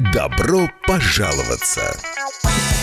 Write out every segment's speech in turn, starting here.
Добро пожаловаться!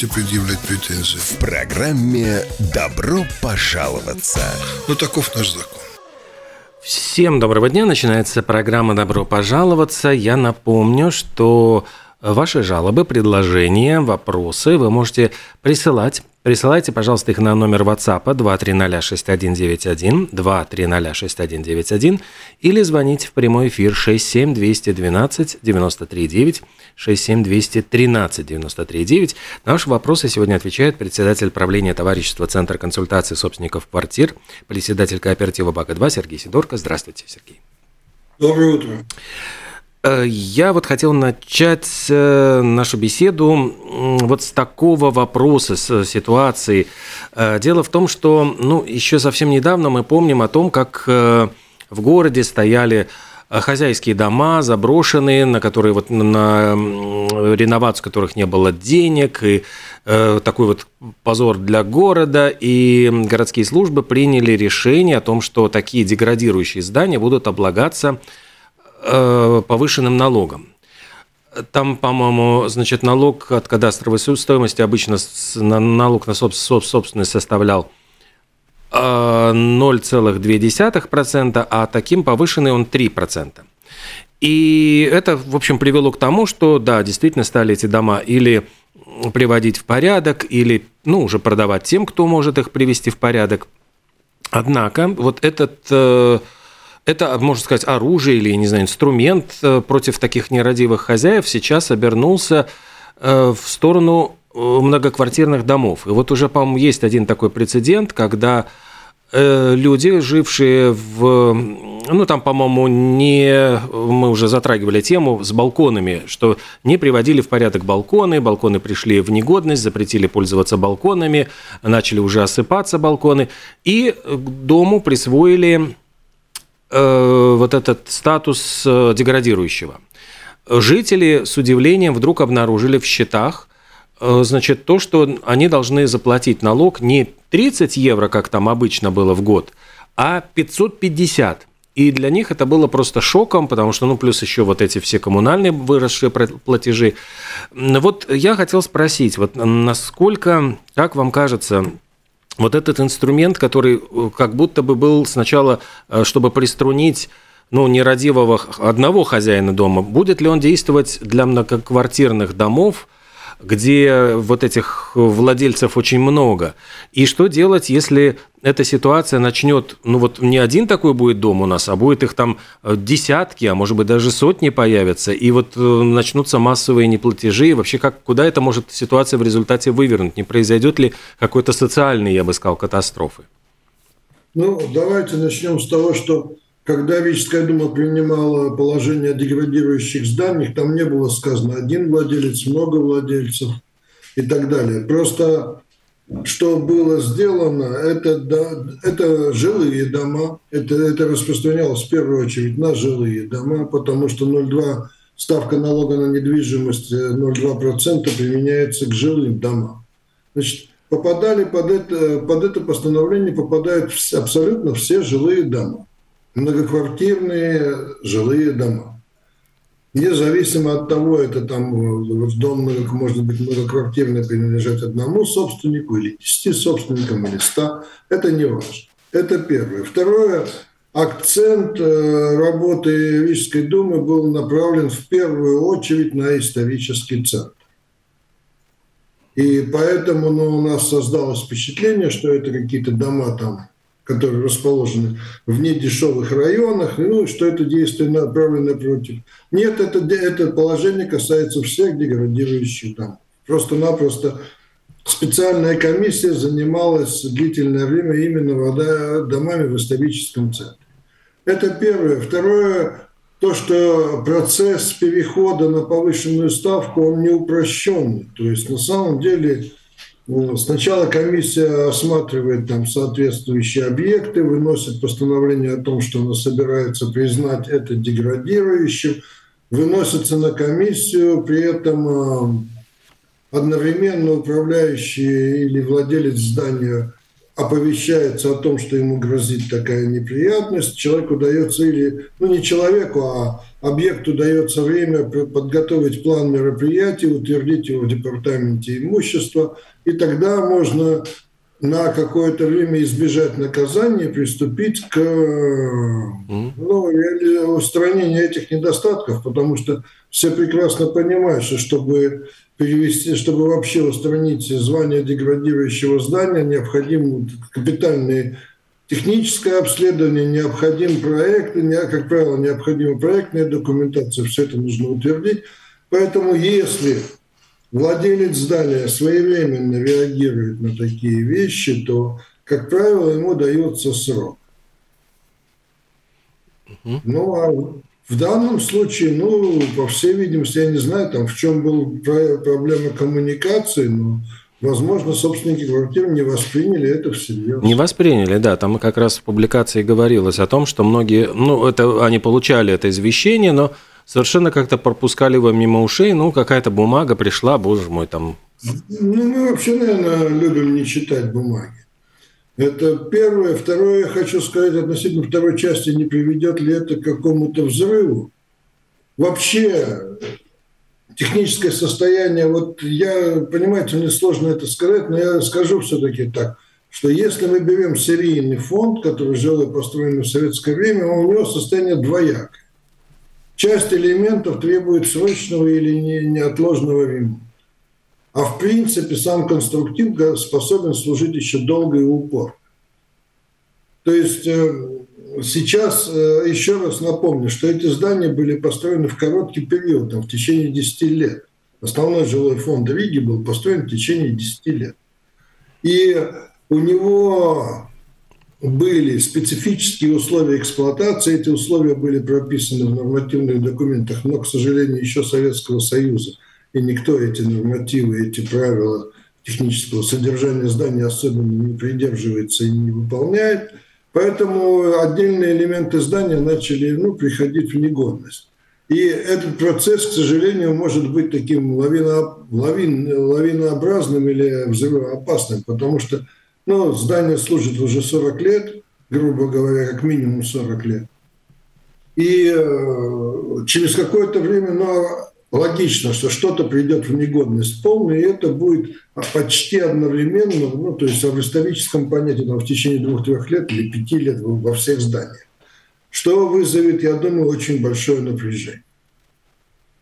предъявлять претензии? В программе «Добро пожаловаться». Ну, таков наш закон. Всем доброго дня. Начинается программа «Добро пожаловаться». Я напомню, что ваши жалобы, предложения, вопросы вы можете присылать. Присылайте, пожалуйста, их на номер WhatsApp 2306191, 2306191 или звоните в прямой эфир 67212 939 67213 939. На ваши вопросы сегодня отвечает председатель правления товарищества Центра консультации собственников квартир, председатель кооператива БАКа-2 Сергей Сидорко. Здравствуйте, Сергей. Доброе утро. Э, Я вот хотел начать э, нашу беседу вот с такого вопроса, с ситуации. Э, Дело в том, что ну, еще совсем недавно мы помним о том, как в городе стояли хозяйские дома заброшенные, на которые вот на реновацию которых не было денег, и такой вот позор для города, и городские службы приняли решение о том, что такие деградирующие здания будут облагаться повышенным налогом. Там, по-моему, значит, налог от кадастровой стоимости обычно налог на соб- соб- собственность составлял э, 0,2%, а таким повышенный он 3%. И это, в общем, привело к тому, что, да, действительно стали эти дома или приводить в порядок, или, ну, уже продавать тем, кто может их привести в порядок. Однако вот этот, э, это, можно сказать, оружие или, не знаю, инструмент э, против таких нерадивых хозяев сейчас обернулся э, в сторону э, многоквартирных домов. И вот уже, по-моему, есть один такой прецедент, когда люди, жившие в... Ну, там, по-моему, не... Мы уже затрагивали тему с балконами, что не приводили в порядок балконы, балконы пришли в негодность, запретили пользоваться балконами, начали уже осыпаться балконы, и к дому присвоили э, вот этот статус э, деградирующего. Жители с удивлением вдруг обнаружили в счетах, э, значит, то, что они должны заплатить налог не 30 евро, как там обычно было в год, а 550. И для них это было просто шоком, потому что, ну, плюс еще вот эти все коммунальные выросшие платежи. Вот я хотел спросить, вот насколько, как вам кажется, вот этот инструмент, который э, как будто бы был сначала, э, чтобы приструнить ну, нерадивого одного хозяина дома, будет ли он действовать для многоквартирных домов, где вот этих владельцев очень много? И что делать, если эта ситуация начнет, ну вот не один такой будет дом у нас, а будет их там э, десятки, а может быть даже сотни появятся, и вот э, начнутся массовые неплатежи, и вообще как, куда это может ситуация в результате вывернуть? Не произойдет ли какой-то социальной, я бы сказал, катастрофы? Ну, давайте начнем с того, что когда Рижская дума принимала положение деградирующих зданиях, там не было сказано один владелец, много владельцев и так далее. Просто что было сделано, это, да, это жилые дома, это, это распространялось в первую очередь на жилые дома, потому что 0,2 ставка налога на недвижимость э, 0,2% применяется к жилым домам. Значит, попадали под это, под это постановление попадают абсолютно все жилые дома, многоквартирные жилые дома. Независимо от того, это там дом может быть многоквартирный принадлежать одному собственнику или десяти собственникам или ста, это не важно. Это первое. Второе, акцент э, работы Рижской думы был направлен в первую очередь на исторический центр. И поэтому ну, у нас создалось впечатление, что это какие-то дома там, которые расположены в недешевых районах, ну, что это действие направлено против. Нет, это, это положение касается всех деградирующих домов. Просто-напросто специальная комиссия занималась длительное время именно домами в историческом центре. Это первое. Второе, то, что процесс перехода на повышенную ставку, он не упрощенный. То есть на самом деле сначала комиссия осматривает там соответствующие объекты, выносит постановление о том, что она собирается признать это деградирующим, выносится на комиссию, при этом одновременно управляющий или владелец здания оповещается о том, что ему грозит такая неприятность, человеку дается или, ну не человеку, а объекту дается время подготовить план мероприятий, утвердить его в департаменте имущества, и тогда можно на какое-то время избежать наказания приступить к ну, устранению этих недостатков, потому что все прекрасно понимают, что чтобы перевести, чтобы вообще устранить звание деградирующего здания, необходимо капитальное техническое обследование, необходим проект, как правило, необходима проектная документация, все это нужно утвердить. Поэтому если владелец здания своевременно реагирует на такие вещи, то, как правило, ему дается срок. Ну, а в данном случае, ну, по всей видимости, я не знаю, там, в чем была проблема коммуникации, но Возможно, собственники квартир не восприняли это всерьез. Не восприняли, да. Там как раз в публикации говорилось о том, что многие, ну, это они получали это извещение, но совершенно как-то пропускали его мимо ушей. Ну, какая-то бумага пришла, боже мой, там. Ну, мы вообще, наверное, любим не читать бумаги. Это первое. Второе, я хочу сказать относительно второй части, не приведет ли это к какому-то взрыву. Вообще, техническое состояние, вот я, понимаете, мне сложно это сказать, но я скажу все-таки так, что если мы берем серийный фонд, который жил и построен в советское время, у него состояние двоякое. Часть элементов требует срочного или неотложного ремонта. А в принципе сам конструктив способен служить еще долго и упор. То есть э, сейчас э, еще раз напомню, что эти здания были построены в короткий период, там, в течение 10 лет. Основной жилой фонд Риги был построен в течение 10 лет. И у него были специфические условия эксплуатации, эти условия были прописаны в нормативных документах, но, к сожалению, еще Советского Союза – и никто эти нормативы, эти правила технического содержания здания особенно не придерживается и не выполняет. Поэтому отдельные элементы здания начали ну, приходить в негодность. И этот процесс, к сожалению, может быть таким лавино, лавин, лавинообразным или взрывоопасным, потому что ну, здание служит уже 40 лет, грубо говоря, как минимум 40 лет. И э, через какое-то время, ну, логично, что что-то придет в негодность полную, и это будет почти одновременно, ну, то есть в историческом понятии там, в течение двух-трех лет или пяти лет во всех зданиях. Что вызовет, я думаю, очень большое напряжение.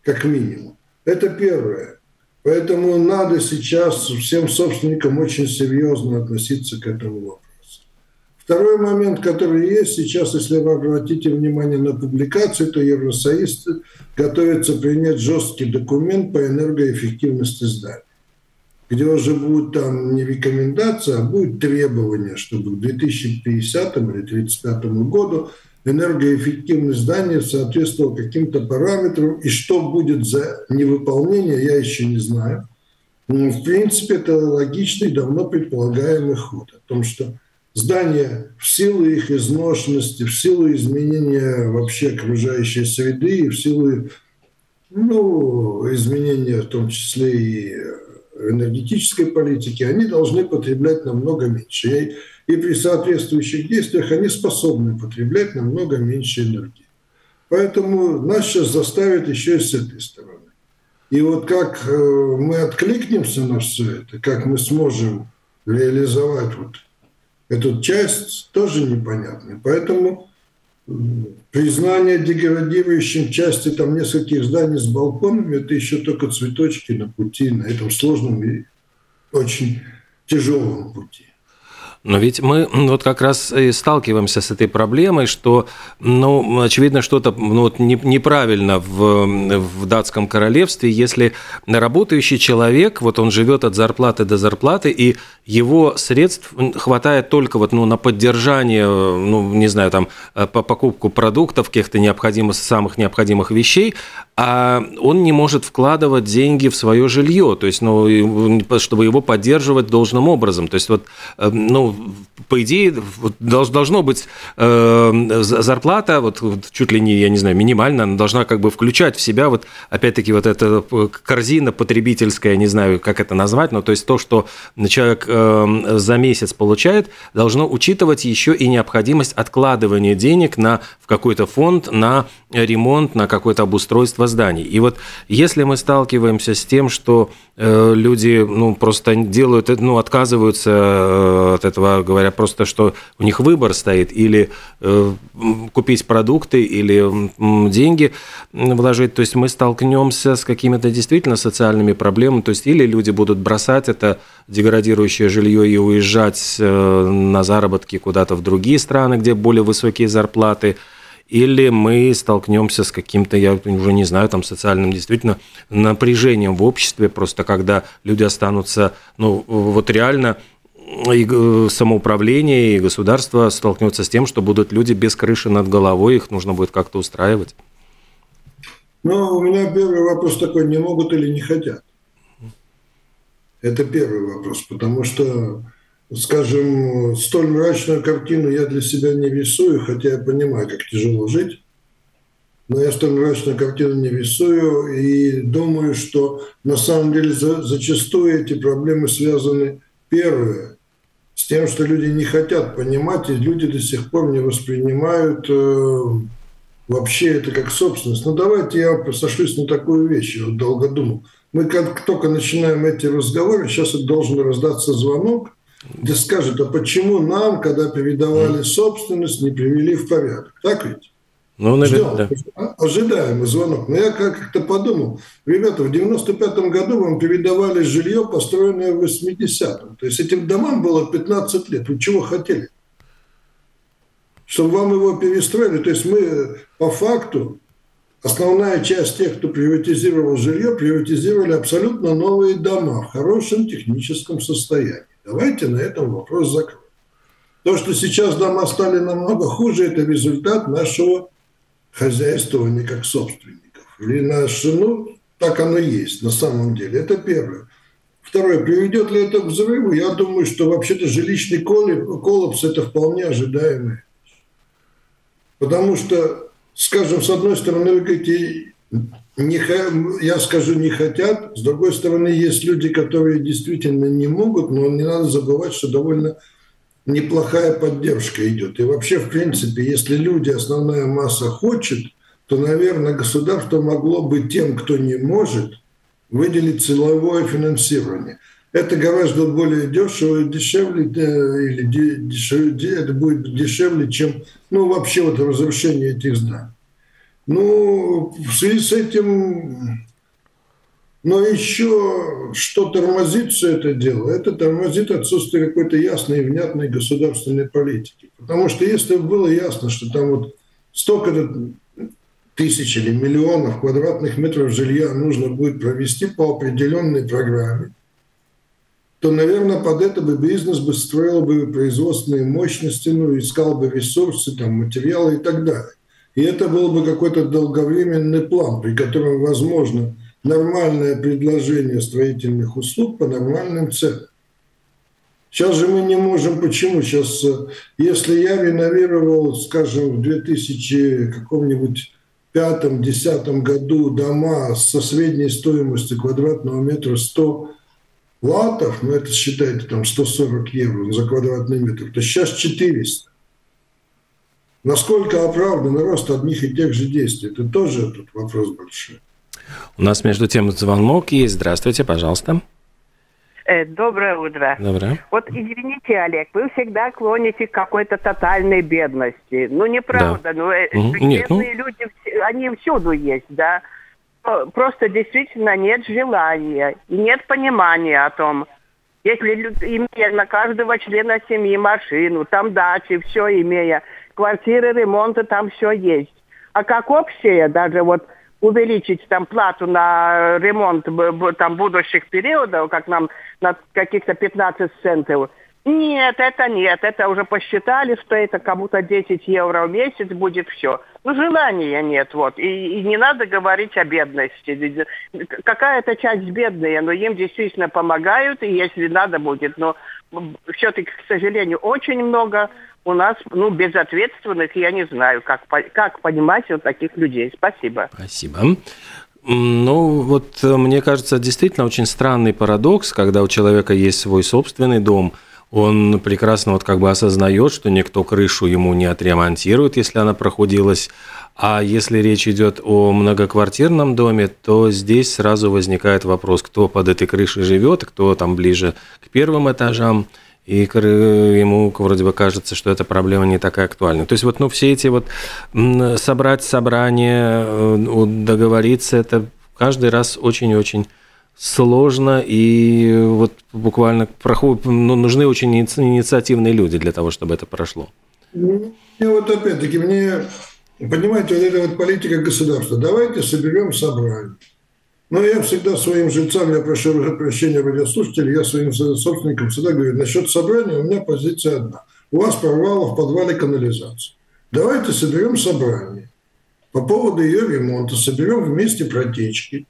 Как минимум. Это первое. Поэтому надо сейчас всем собственникам очень серьезно относиться к этому вопросу. Второй момент, который есть сейчас, если вы обратите внимание на публикации, то Евросоюз готовится принять жесткий документ по энергоэффективности зданий, где уже будут там не рекомендации, а будет требование, чтобы к 2050 или 2035 году энергоэффективность здания соответствовала каким-то параметрам, и что будет за невыполнение, я еще не знаю. Но, в принципе, это логичный, давно предполагаемый ход о том, что здания в силу их изношенности, в силу изменения вообще окружающей среды в силу ну, изменения в том числе и энергетической политики, они должны потреблять намного меньше. И, при соответствующих действиях они способны потреблять намного меньше энергии. Поэтому нас сейчас заставят еще и с этой стороны. И вот как э, мы откликнемся на все это, как мы сможем реализовать вот Эту часть тоже непонятна. Поэтому признание деградирующим части там нескольких зданий с балконами, это еще только цветочки на пути, на этом сложном и очень тяжелом пути. Но ведь мы вот как раз и сталкиваемся с этой проблемой, что, ну, очевидно, что-то ну, вот неправильно в, в датском королевстве, если работающий человек, вот он живет от зарплаты до зарплаты, и его средств хватает только вот, ну, на поддержание, ну, не знаю, там, по покупку продуктов, каких-то необходимых, самых необходимых вещей, а он не может вкладывать деньги в свое жилье, то есть, ну, чтобы его поддерживать должным образом. То есть, вот, э, по идее, вот, должно быть э, зарплата, вот, вот чуть ли не, я не знаю, минимальная, она должна как бы включать в себя, вот, опять-таки, вот эта корзина потребительская, не знаю, как это назвать, но то есть то, что человек э, за месяц получает, должно учитывать еще и необходимость откладывания денег на, в какой-то фонд на ремонт, на какое-то обустройство зданий. И вот если мы сталкиваемся с тем, что э, люди ну, просто делают, ну, отказываются э, от этого, говоря просто, что у них выбор стоит, или э, купить продукты, или деньги вложить, то есть мы столкнемся с какими-то действительно социальными проблемами, то есть или люди будут бросать это деградирующее жилье и уезжать на заработки куда-то в другие страны, где более высокие зарплаты, или мы столкнемся с каким-то, я уже не знаю, там социальным действительно напряжением в обществе, просто когда люди останутся, ну, вот реально и самоуправление, и государство столкнется с тем, что будут люди без крыши над головой, их нужно будет как-то устраивать. Ну, у меня первый вопрос такой, не могут или не хотят? Это первый вопрос, потому что скажем, столь мрачную картину я для себя не рисую, хотя я понимаю, как тяжело жить. Но я столь мрачную картину не рисую и думаю, что на самом деле за, зачастую эти проблемы связаны, первое, с тем, что люди не хотят понимать, и люди до сих пор не воспринимают э, вообще это как собственность. Но ну, давайте я сошлюсь на такую вещь, я вот долго думал. Мы как только начинаем эти разговоры, сейчас должен раздаться звонок – где скажут, а почему нам, когда передавали собственность, не привели в порядок? Так ведь? Ну, наверное, да. Ожидаемый звонок. Но я как-то подумал, ребята, в 95-м году вам передавали жилье, построенное в 80-м. То есть этим домам было 15 лет. Вы чего хотели? Чтобы вам его перестроили. То есть мы по факту, основная часть тех, кто приватизировал жилье, приватизировали абсолютно новые дома в хорошем техническом состоянии. Давайте на этом вопрос закроем. То, что сейчас дома стали намного хуже, это результат нашего хозяйствования как собственников. Или наш, ну, так оно есть на самом деле. Это первое. Второе, приведет ли это к взрыву? Я думаю, что вообще-то жилищный коллапс – это вполне ожидаемый. Потому что, скажем, с одной стороны, вы говорите, не, я скажу, не хотят. С другой стороны, есть люди, которые действительно не могут, но не надо забывать, что довольно неплохая поддержка идет. И вообще, в принципе, если люди, основная масса хочет, то, наверное, государство могло бы тем, кто не может, выделить силовое финансирование. Это гораздо более дешево, дешевле, э, или дешевле, это будет дешевле, чем ну, вообще вот разрушение этих зданий. Ну, в связи с этим, но еще что тормозит все это дело, это тормозит отсутствие какой-то ясной и внятной государственной политики. Потому что если было ясно, что там вот столько тысяч или миллионов квадратных метров жилья нужно будет провести по определенной программе, то, наверное, под это бы бизнес бы строил бы производственные мощности, ну, искал бы ресурсы, там, материалы и так далее. И это был бы какой-то долговременный план, при котором возможно нормальное предложение строительных услуг по нормальным ценам. Сейчас же мы не можем. Почему? Сейчас, э, если я реновировал, скажем, в 2000 каком-нибудь пятом-десятом году дома со средней стоимостью квадратного метра 100 латов, ну это считайте там 140 евро за квадратный метр, то сейчас 400. Насколько оправдан рост одних и тех же действий? Это тоже тут вопрос большой. У нас между тем звонок есть. Здравствуйте, пожалуйста. Э, Доброе утро. Доброе. Вот извините, Олег, вы всегда клоните к какой-то тотальной бедности. Ну, неправда. Ну, э, Мгм. Нет, ну- бедные люди, они всюду есть, да. Просто действительно нет желания и нет понимания о том, если имея на каждого члена семьи машину, там дачи, все имея, квартиры, ремонты, там все есть. А как общее, даже вот увеличить там плату на ремонт там будущих периодов, как нам на каких-то 15 центов, нет, это нет, это уже посчитали, что это кому-то 10 евро в месяц будет все. Ну, желания нет, вот. И, и не надо говорить о бедности. Какая-то часть бедная, но им действительно помогают, и если надо будет, но все-таки, к сожалению, очень много у нас, ну, безответственных, я не знаю, как, как понимать вот таких людей. Спасибо. Спасибо. Ну, вот э, мне кажется, действительно очень странный парадокс, когда у человека есть свой собственный дом, он прекрасно вот как бы осознает, что никто крышу ему не отремонтирует, если она прохудилась. А если речь идет о многоквартирном доме, то здесь сразу возникает вопрос, кто под этой крышей живет, кто там ближе к первым этажам. И ему вроде бы кажется, что эта проблема не такая актуальна. То есть вот ну, все эти вот собрать собрание, э, договориться, это каждый раз очень-очень сложно, и вот буквально проход- ну, нужны очень иници- инициативные люди для того, чтобы это прошло. Ну, и вот опять-таки мне, понимаете, вот эта вот политика государства. Давайте соберем собрание. Но я всегда своим жильцам, я прошу прощения радиослушателей, я своим собственникам всегда говорю, насчет собрания у меня позиция одна. У вас прорвало в подвале канализацию. Давайте соберем собрание по поводу ее ремонта, соберем вместе протечки.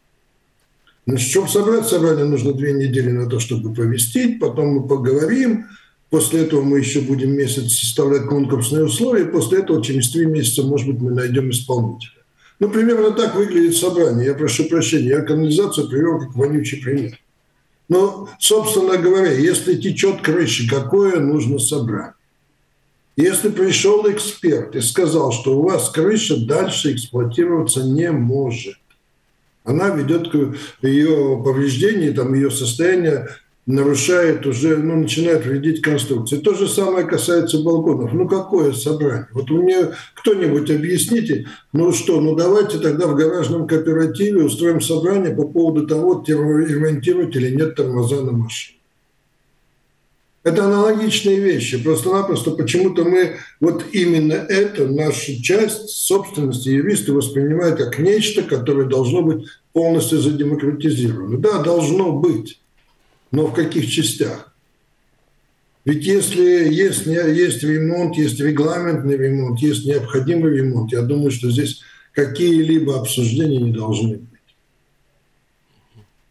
Значит, чтобы собрать собрание, нужно две недели на то, чтобы повестить, потом мы поговорим, после этого мы еще будем месяц составлять конкурсные условия, после этого через три месяца, может быть, мы найдем исполнителя. Ну, примерно так выглядит собрание. Я прошу прощения, я канализацию привел как вонючий пример. Но, собственно говоря, если течет крыша, какое нужно собрать? Если пришел эксперт и сказал, что у вас крыша дальше эксплуатироваться не может, она ведет к ее повреждению, там, ее состояние нарушает уже, ну, начинает вредить конструкции. То же самое касается балконов. Ну, какое собрание? Вот мне кто-нибудь объясните, ну что, ну давайте тогда в гаражном кооперативе устроим собрание по поводу того, ремонтировать или нет тормоза на машине. Это аналогичные вещи. Просто-напросто почему-то мы вот именно это, нашу часть собственности юристы воспринимают как нечто, которое должно быть полностью задемократизировано. Да, должно быть, но в каких частях? Ведь если есть, есть ремонт, есть регламентный ремонт, есть необходимый ремонт, я думаю, что здесь какие-либо обсуждения не должны быть.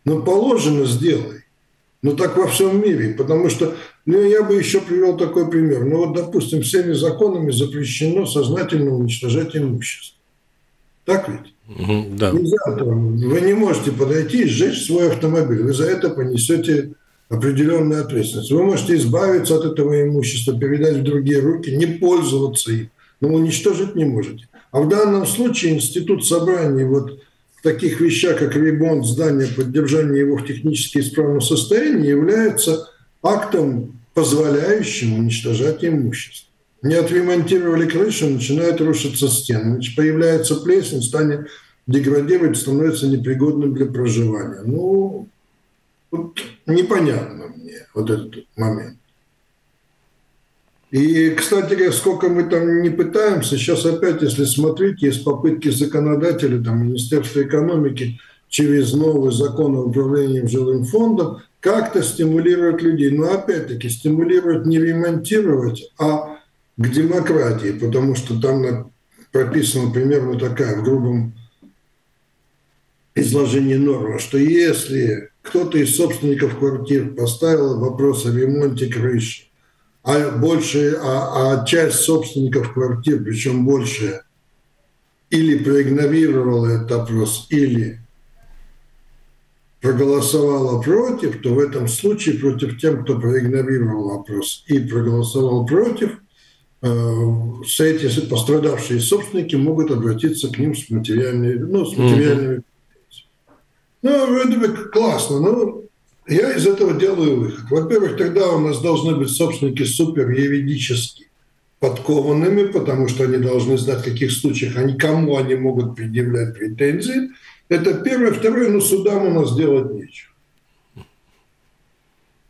Ну, положено, сделай. Ну, так во всем мире. Потому что, ну, я бы еще привел такой пример. Ну, вот, допустим, всеми законами запрещено сознательно уничтожать имущество. Так ведь? Угу, да. Нельзя, там, вы не можете подойти и сжечь свой автомобиль. Вы за это понесете определенную ответственность. Вы можете избавиться от этого имущества, передать в другие руки, не пользоваться им, но уничтожить не можете. А в данном случае институт собраний вот в таких вещах, как ремонт здания, поддержание его в технически исправном состоянии, является актом, позволяющим уничтожать имущество. Не отремонтировали крышу, начинают рушиться стены. Значит, появляется плесень, станет деградировать, становится непригодным для проживания. Ну, вот непонятно мне вот этот момент. И, кстати говоря, сколько мы там не пытаемся, сейчас опять, если смотреть, есть попытки законодателя, там, Министерства экономики через новый закон о управлении жилым фондом как-то стимулировать людей. Но опять-таки стимулировать не ремонтировать, а к демократии, потому что там прописана примерно такая в грубом изложении норма, что если кто-то из собственников квартир поставил вопрос о ремонте крыши, а больше, а, а часть собственников квартир, причем больше, или проигнорировала этот опрос, или проголосовала против, то в этом случае против тем, кто проигнорировал вопрос и проголосовал против, эти пострадавшие собственники могут обратиться к ним с материальными, ну, с материальными. Mm-hmm. Ну, вроде бы классно, но Я из этого делаю выход. Во-первых, тогда у нас должны быть собственники супер юридически подкованными, потому что они должны знать, в каких случаях они, кому они могут предъявлять претензии. Это первое. Второе, ну, судам у нас делать нечего.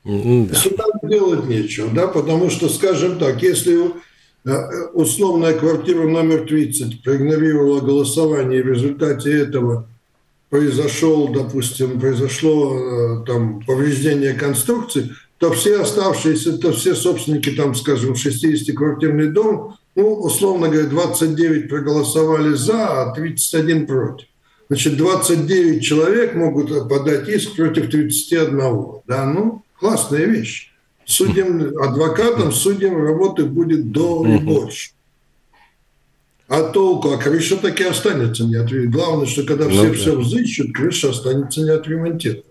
Да. Судам делать нечего, да, потому что, скажем так, если э, условная квартира номер 30 проигнорировала голосование, и в результате этого произошел, допустим, произошло э, там повреждение конструкции, то все оставшиеся, то все собственники, там, скажем, 60-квартирный дом, ну, условно говоря, 29 проголосовали за, а 31 против. Значит, 29 человек могут подать иск против 31. Да, ну, классная вещь. Судим, адвокатом судим работы будет до и больше. А толку? А крыша таки останется не отремонтирована. Главное, что когда все ну, все взыщут, крыша останется не отремонтирована.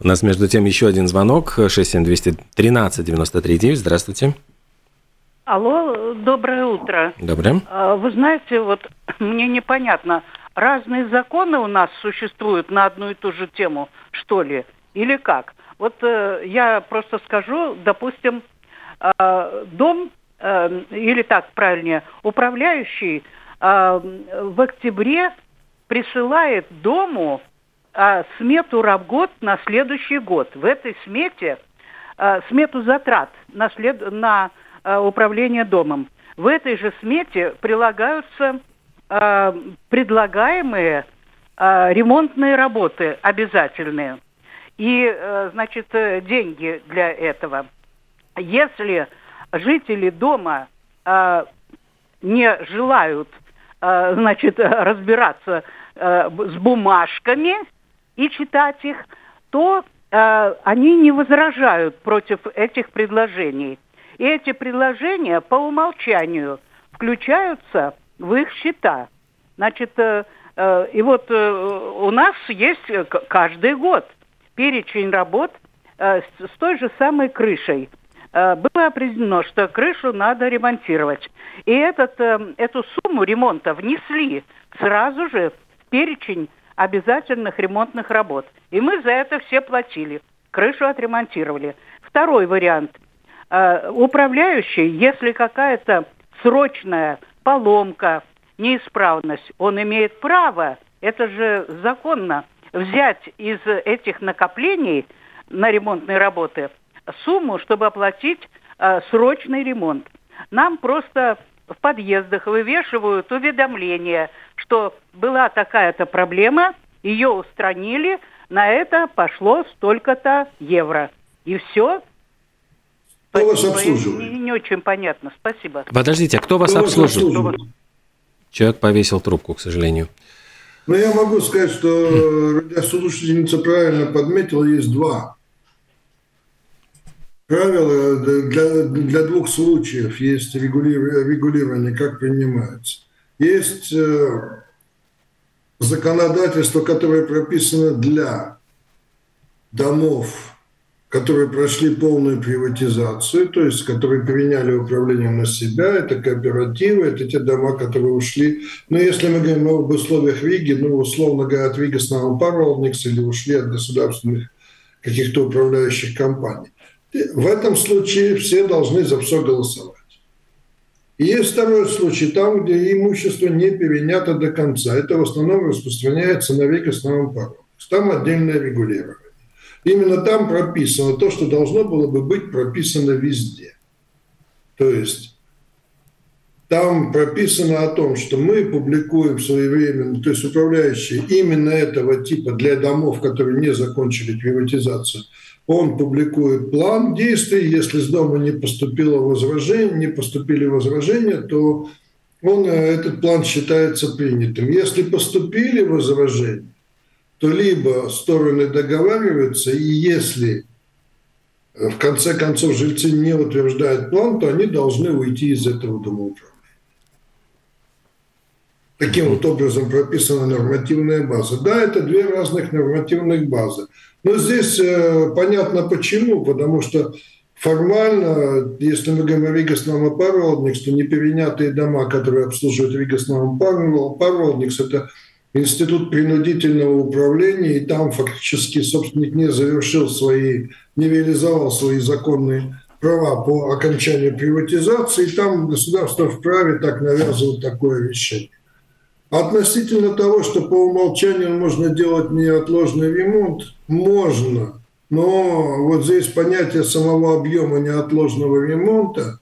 У нас, между тем, еще один звонок. 67213-93-9. Здравствуйте. Алло, доброе утро. Доброе. А, вы знаете, вот мне непонятно, разные законы у нас существуют на одну и ту же тему, что ли, или как? Вот э, я просто скажу, допустим, э, дом, э, или так правильнее, управляющий э, в октябре присылает дому э, смету работ на следующий год. В этой смете э, смету затрат на, след... на э, управление домом. В этой же смете прилагаются э, предлагаемые э, ремонтные работы обязательные и, э, значит, э, деньги для этого. Если жители дома э, не желают, значит, разбираться с бумажками и читать их, то они не возражают против этих предложений. И эти предложения по умолчанию включаются в их счета. Значит, и вот у нас есть каждый год перечень работ с той же самой крышей. Было определено, что крышу надо ремонтировать. И этот, эту сумму ремонта внесли сразу же в перечень обязательных ремонтных работ. И мы за это все платили. Крышу отремонтировали. Второй вариант. Управляющий, если какая-то срочная поломка, неисправность, он имеет право, это же законно, взять из этих накоплений на ремонтные работы сумму, чтобы оплатить э, срочный ремонт. Нам просто в подъездах вывешивают уведомления, что была такая-то проблема, ее устранили, на это пошло столько-то евро. И все. Кто вас обслуживает? Не, не очень понятно. Спасибо. Подождите, а кто вас кто обслуживает? Вас Человек повесил трубку, к сожалению. Ну, я могу сказать, что радиослушательница правильно подметила, есть два правила для, для двух случаев. Есть регулирование, как принимается. Есть э, законодательство, которое прописано для домов которые прошли полную приватизацию, то есть которые переняли управление на себя, это кооперативы, это те дома, которые ушли. Но если мы говорим об условиях Риги, ну, условно говоря, от Риги снова Паролдникс или ушли от государственных каких-то управляющих компаний. В этом случае все должны за все голосовать. Есть второй случай, там, где имущество не перенято до конца. Это в основном распространяется на Рига снова Паролдникс. Там отдельное регулирование. Именно там прописано то, что должно было бы быть прописано везде. То есть там прописано о том, что мы публикуем своевременно, то есть управляющие именно этого типа для домов, которые не закончили приватизацию, он публикует план действий. Если с дома не поступило возражение, не поступили возражения, то он, э, этот план считается принятым. Если поступили возражения, то либо стороны договариваются, и если э, в конце концов жильцы не утверждают план, то они должны уйти из этого домоуправления. Таким вот образом прописана нормативная база. Да, это две разных нормативных базы. Но здесь э, понятно почему, потому что формально, если мы говорим о Вигасном Парволдникс, то неперенятые дома, которые обслуживают Вигасном Парволдникс, это институт принудительного управления, и там фактически собственник не завершил свои, не реализовал свои законные права по окончанию приватизации, и там государство вправе так навязывать такое решение. Относительно того, что по умолчанию можно делать неотложный ремонт, можно, но вот здесь понятие самого объема неотложного ремонта,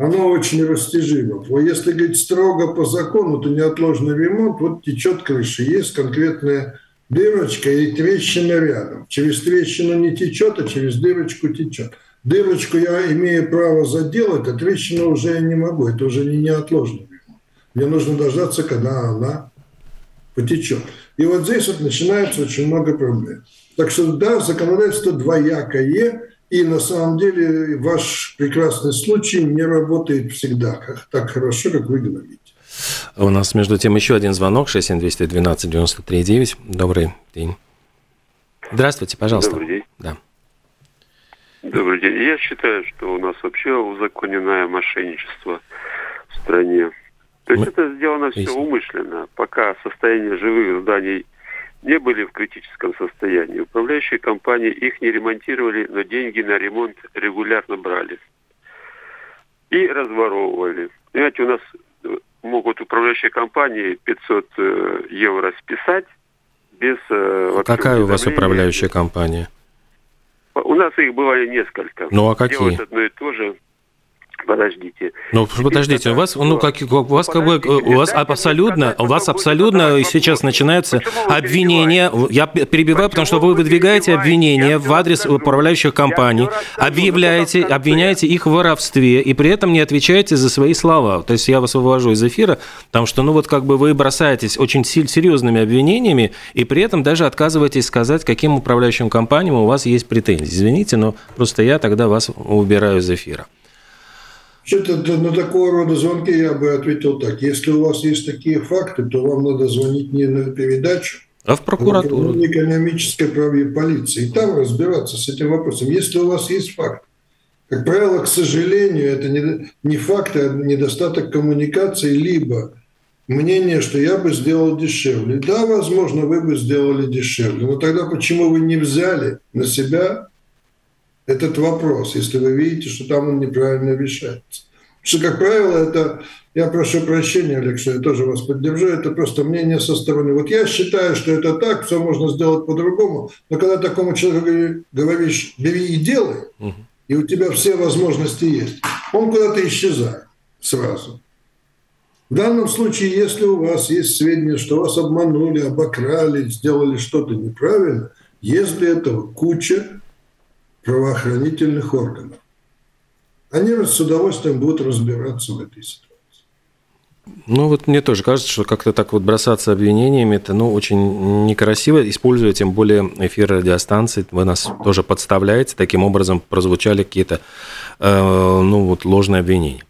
оно очень растяжимо. Если говорить строго по закону, то неотложный ремонт, вот течет крыша, есть конкретная дырочка и трещина рядом. Через трещину не течет, а через дырочку течет. Дырочку я имею право заделать, а трещину уже я не могу. Это уже не неотложный ремонт. Мне нужно дождаться, когда она потечет. И вот здесь вот начинается очень много проблем. Так что да, законодательство двоякое, и на самом деле ваш прекрасный случай не работает всегда как, так хорошо, как вы говорите. У нас, между тем, еще один звонок, 67212-93-9. Добрый день. Здравствуйте, пожалуйста. Добрый день. Да. Добрый день. Я считаю, что у нас вообще узаконенное мошенничество в стране. То есть Мы... это сделано все умышленно, пока состояние живых зданий не были в критическом состоянии. Управляющие компании их не ремонтировали, но деньги на ремонт регулярно брали. И разворовывали. Понимаете, у нас э, могут управляющие компании 500 э, евро списать без... Э, Какая у вас управляющая компания? У нас их бывали несколько. Ну а какие? Делают одно и то же. Подождите. Ну, подождите, у вас, ну, как, у вас как бы, у вас абсолютно, у вас абсолютно сейчас начинаются обвинения. Я перебиваю, потому что вы выдвигаете обвинения в адрес управляющих компаний, объявляете, обвиняете их в воровстве и при этом не отвечаете за свои слова. То есть я вас вывожу из эфира, потому что, ну, вот как бы вы бросаетесь очень серьезными обвинениями и при этом даже отказываетесь сказать, каким управляющим компаниям у вас есть претензии. Извините, но просто я тогда вас убираю из эфира. Что-то на такого рода звонки я бы ответил так. Если у вас есть такие факты, то вам надо звонить не на передачу, а в прокуратуру. А экономической праве полиции. И там разбираться с этим вопросом. Если у вас есть факт, как правило, к сожалению, это не, не факт, а недостаток коммуникации, либо мнение, что я бы сделал дешевле. Да, возможно, вы бы сделали дешевле, но тогда почему вы не взяли на себя этот вопрос, если вы видите, что там он неправильно решается. Потому что, как правило, это, я прошу прощения, Олег, что я тоже вас поддержу, это просто мнение со стороны. Вот я считаю, что это так, все можно сделать по-другому, но когда такому человеку говоришь, бери и делай, и у тебя все возможности есть, он куда-то исчезает сразу. В данном случае, если у вас есть сведения, что вас обманули, обокрали, сделали что-то неправильно, есть для этого куча правоохранительных органов. Они с удовольствием будут разбираться в этой ситуации. Ну вот мне тоже кажется, что как-то так вот бросаться обвинениями, это ну, очень некрасиво, используя тем более эфир радиостанции, вы нас тоже подставляете, таким образом прозвучали какие-то э, ну, вот, ложные обвинения.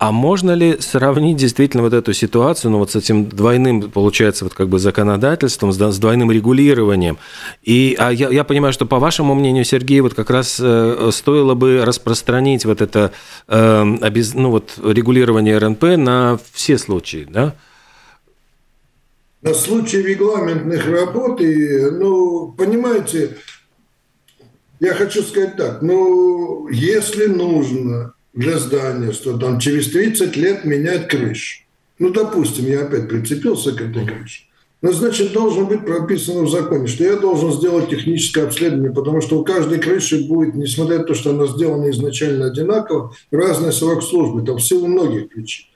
А можно ли сравнить действительно вот эту ситуацию, ну вот с этим двойным, получается, вот как бы законодательством, с двойным регулированием? И а я, я понимаю, что по вашему мнению, Сергей, вот как раз э, стоило бы распространить вот это э, обез, ну вот регулирование РНП на все случаи, да? На случай регламентных работ, и, ну, понимаете, я хочу сказать так, ну, если нужно для здания, что там через 30 лет менять крышу. Ну, допустим, я опять прицепился к этой крыше. Но, значит, должен быть прописано в законе, что я должен сделать техническое обследование, потому что у каждой крыши будет, несмотря на то, что она сделана изначально одинаково, разный срок службы, там в силу многих причин.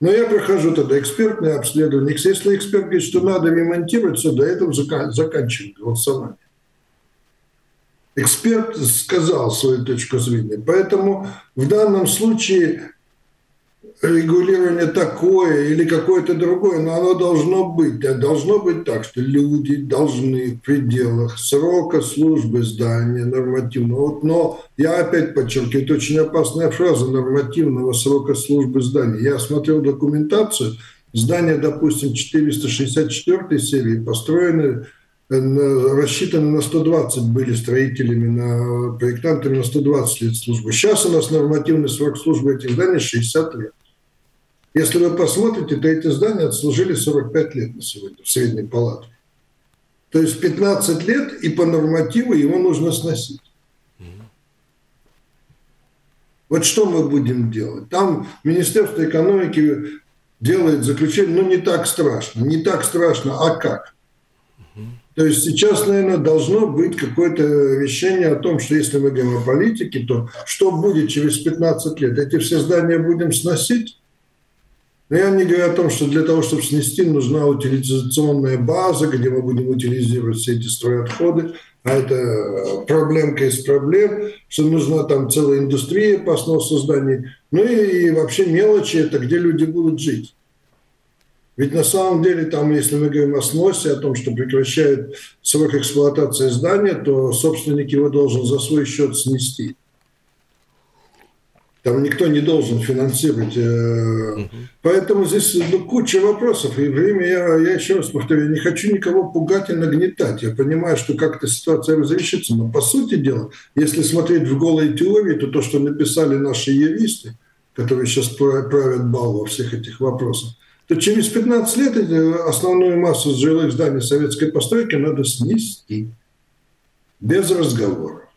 Но я прохожу тогда экспертное обследование. Если эксперт говорит, что надо ремонтировать, все, до этого заканчиваем голосование эксперт сказал свою точку зрения. Поэтому в данном случае регулирование такое или какое-то другое, но оно должно быть. Должно быть так, что люди должны в пределах срока службы здания нормативного. Вот, но я опять подчеркиваю, это очень опасная фраза нормативного срока службы здания. Я смотрел документацию, здание, допустим, 464 серии построено рассчитаны на 120 были строителями, на проектантами на 120 лет службы. Сейчас у нас нормативный срок службы этих зданий 60 лет. Если вы посмотрите, то эти здания отслужили 45 лет на сегодня в средней палате. То есть 15 лет, и по нормативу его нужно сносить. Вот что мы будем делать? Там Министерство экономики делает заключение, ну не так страшно, не так страшно, а как? То есть сейчас, наверное, должно быть какое-то решение о том, что если мы говорим о политике, то что будет через 15 лет? Эти все здания будем сносить? Но я не говорю о том, что для того, чтобы снести, нужна утилизационная база, где мы будем утилизировать все эти стройотходы. А это проблемка из проблем, что нужна там целая индустрия по сносу зданий. Ну и, и вообще мелочи – это где люди будут жить. Ведь на самом деле, там, если мы говорим о сносе, о том, что прекращает срок эксплуатации здания, то собственник его должен за свой счет снести. Там никто не должен финансировать. Угу. Поэтому здесь ну, куча вопросов. И время, я, я еще раз повторю, я не хочу никого пугать и нагнетать. Я понимаю, что как-то ситуация разрешится. Но по сути дела, если смотреть в голой теории, то то, что написали наши юристы, которые сейчас правят бал во всех этих вопросах, то через 15 лет основную массу жилых зданий советской постройки надо снести. Без разговора.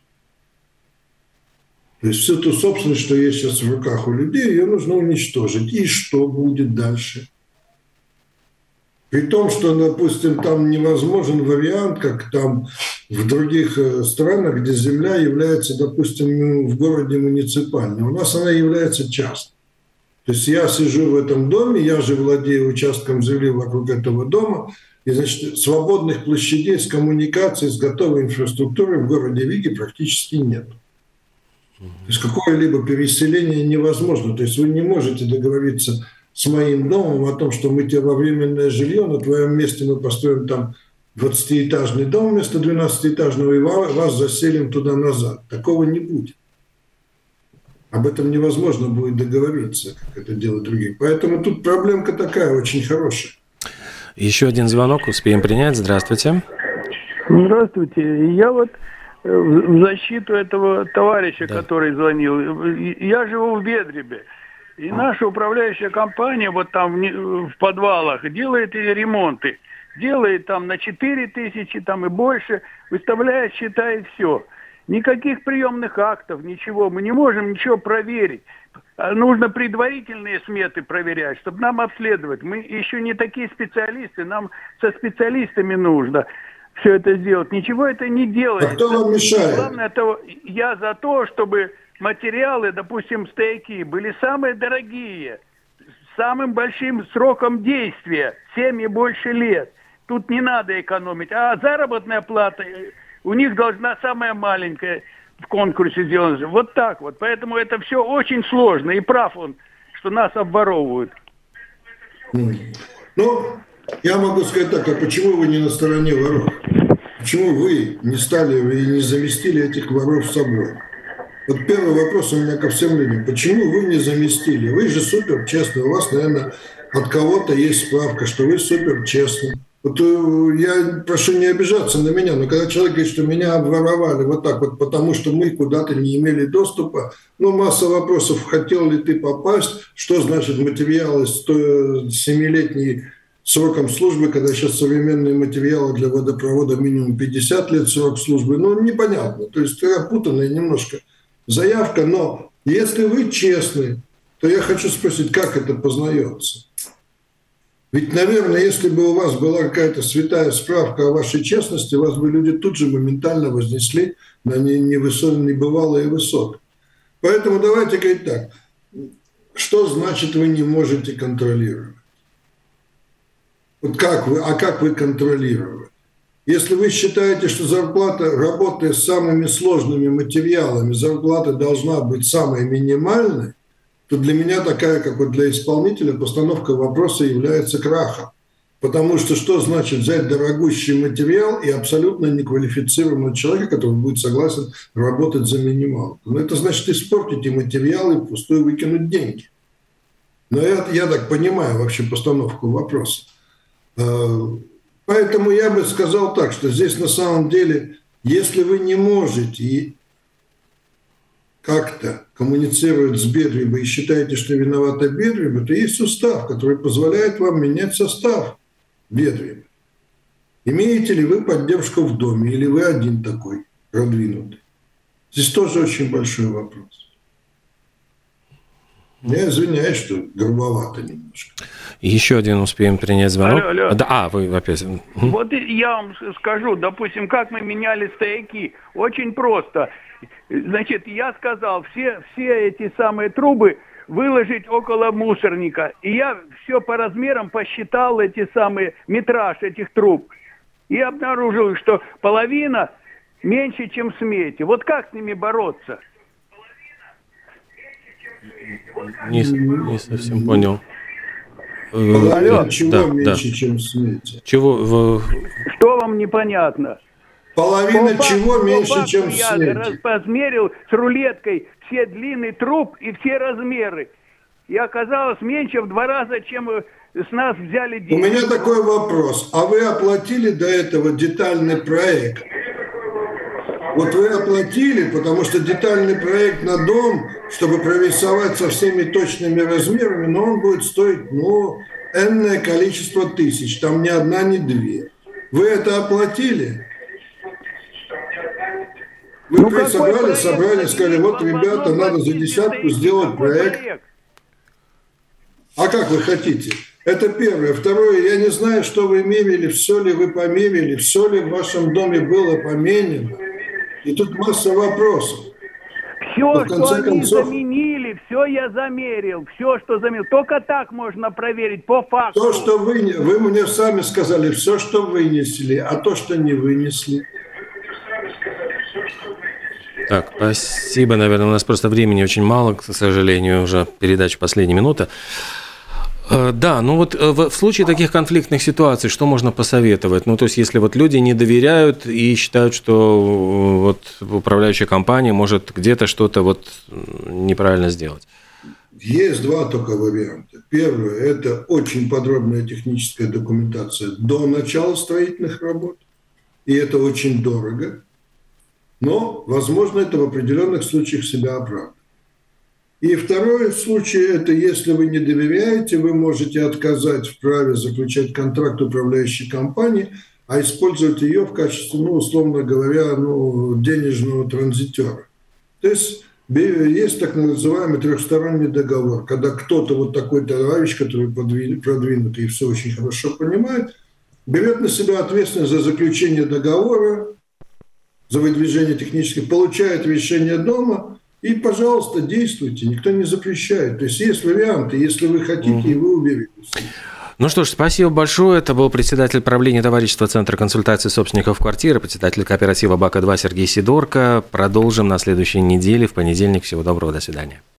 То есть всю ту собственность, что есть сейчас в руках у людей, ее нужно уничтожить. И что будет дальше? При том, что, допустим, там невозможен вариант, как там в других э, странах, где земля является, допустим, в городе муниципальной. У нас она является частной. То есть я сижу в этом доме, я же владею участком земли вокруг этого дома, и, значит, свободных площадей с коммуникацией, с готовой инфраструктурой в городе Виге практически нет. То есть какое-либо переселение невозможно. То есть вы не можете договориться с моим домом о том, что мы тебе во временное жилье, на твоем месте мы построим там 20-этажный дом вместо 12-этажного, и вас заселим туда-назад. Такого не будет. Об этом невозможно будет договориться, как это делают другие. Поэтому тут проблемка такая, очень хорошая. Еще один звонок успеем принять. Здравствуйте. Здравствуйте. Я вот в защиту этого товарища, да. который звонил. Я живу в Бедребе. И наша управляющая компания вот там в, в подвалах делает ремонты. Делает там на 4 тысячи там и больше, выставляет, считает все. Никаких приемных актов, ничего. Мы не можем ничего проверить. А нужно предварительные сметы проверять, чтобы нам обследовать. Мы еще не такие специалисты, нам со специалистами нужно все это сделать. Ничего это не делает. А кто вам мешает? Главное, это я за то, чтобы материалы, допустим, стейки, были самые дорогие, с самым большим сроком действия, 7 и больше лет. Тут не надо экономить. А заработная плата у них должна самая маленькая в конкурсе сделана. Вот так вот. Поэтому это все очень сложно. И прав он, что нас обворовывают. Ну, я могу сказать так, а почему вы не на стороне воров? Почему вы не стали и не заместили этих воров с собой? Вот первый вопрос у меня ко всем людям. Почему вы не заместили? Вы же супер честный. У вас, наверное, от кого-то есть справка, что вы супер честный. Э, я прошу не обижаться на меня, но когда человек говорит, что меня обворовали вот так вот, потому что мы куда-то не имели доступа, ну, масса вопросов, хотел ли ты попасть, что значит материалы 7-летней сроком службы, когда сейчас современные материалы для водопровода минимум 50 лет срок службы, ну, непонятно. То есть опутанная немножко заявка, но если вы честны, то я хочу спросить, как это познается? Ведь, наверное, если бы у вас была какая-то святая справка о вашей честности, вас бы люди тут же моментально вознесли на небывалые высоты. Поэтому давайте говорить так. Что значит вы не можете контролировать? Вот как вы, а как вы контролировали? Если вы считаете, что зарплата, работая с самыми сложными материалами, зарплата должна быть самой минимальной, то для меня такая, как вот для исполнителя, постановка вопроса является крахом. Потому что что значит взять дорогущий материал и абсолютно неквалифицированного человека, который будет согласен работать за минималку? Ну, это значит испортить и материал, и пустую выкинуть деньги. Но я, я так понимаю вообще постановку вопроса. Э, поэтому я бы сказал так, что здесь на самом деле, если вы не можете как-то коммуницирует с Бедриба и считаете, что виновата Бедриба, то есть устав, который позволяет вам менять состав Бедриба. Имеете ли вы поддержку в доме, или вы один такой продвинутый? Здесь тоже очень большой вопрос. Я извиняюсь, что грубовато немножко. Еще один успеем принять звонок. Алло, алло. Да, а, вы опять. Вот я вам скажу, допустим, как мы меняли стояки. Очень просто. Значит, я сказал, все, все эти самые трубы выложить около мусорника. И я все по размерам посчитал эти самые метраж этих труб. И обнаружил, что половина меньше, чем в смете. Вот как с ними бороться? Не, не совсем понял. Половина Э, чего да, меньше, да. чем в смете? Чего? в- Что вам непонятно? Половина По чего меньше, чем я смете? раз- посмерил с рулеткой все длины труб и все размеры. И оказалось меньше в два раза, чем э, с нас взяли У деньги. меня такой вопрос. А вы оплатили до этого детальный проект? Вот вы оплатили, потому что детальный проект на дом, чтобы прорисовать со всеми точными размерами, но он будет стоить, ну, энное количество тысяч. Там ни одна, ни две. Вы это оплатили? Вы Ну, собрали, проект? собрали, сказали, вот, ребята, надо за десятку сделать проект. А как вы хотите? Это первое. Второе, я не знаю, что вы мерили, все ли вы померили, все ли в вашем доме было поменено. И тут масса вопросов. Все, Но что они концов- заменили, все я замерил. Все, что заменил. Только так можно проверить, по факту. То, что вы, вы мне сами сказали, все, что вынесли, а то, что не вынесли. Так, спасибо, наверное, у нас просто времени очень мало, к сожалению, уже передача последняя минута. Э, Да, ну вот э, в случае таких конфликтных ситуаций, что можно посоветовать? Ну, то есть, если вот люди не доверяют и считают, что э, вот управляющая компания может где-то что-то вот неправильно сделать. Есть два только варианта. Первый – это очень подробная техническая документация до начала строительных работ. И это очень дорого. Но, возможно, это в определенных случаях себя оправдывает. И второй случай – это если вы не доверяете, вы можете отказать в праве заключать контракт управляющей компании, а использовать ее в качестве, ну, условно говоря, ну, денежного транзитера. То есть есть так называемый трехсторонний договор, когда кто-то, вот такой товарищ, который продвинутый и все очень хорошо понимает, берет на себя ответственность за заключение договора, за выдвижение технических, получает решение дома, и, пожалуйста, действуйте, никто не запрещает. То есть есть варианты, если вы хотите, и вы уверены. Ну что ж, спасибо большое. Это был председатель правления товарищества Центра консультации собственников квартиры, председатель кооператива БАКа-2 Сергей Сидорко. Продолжим на следующей неделе, в понедельник. Всего доброго, до свидания.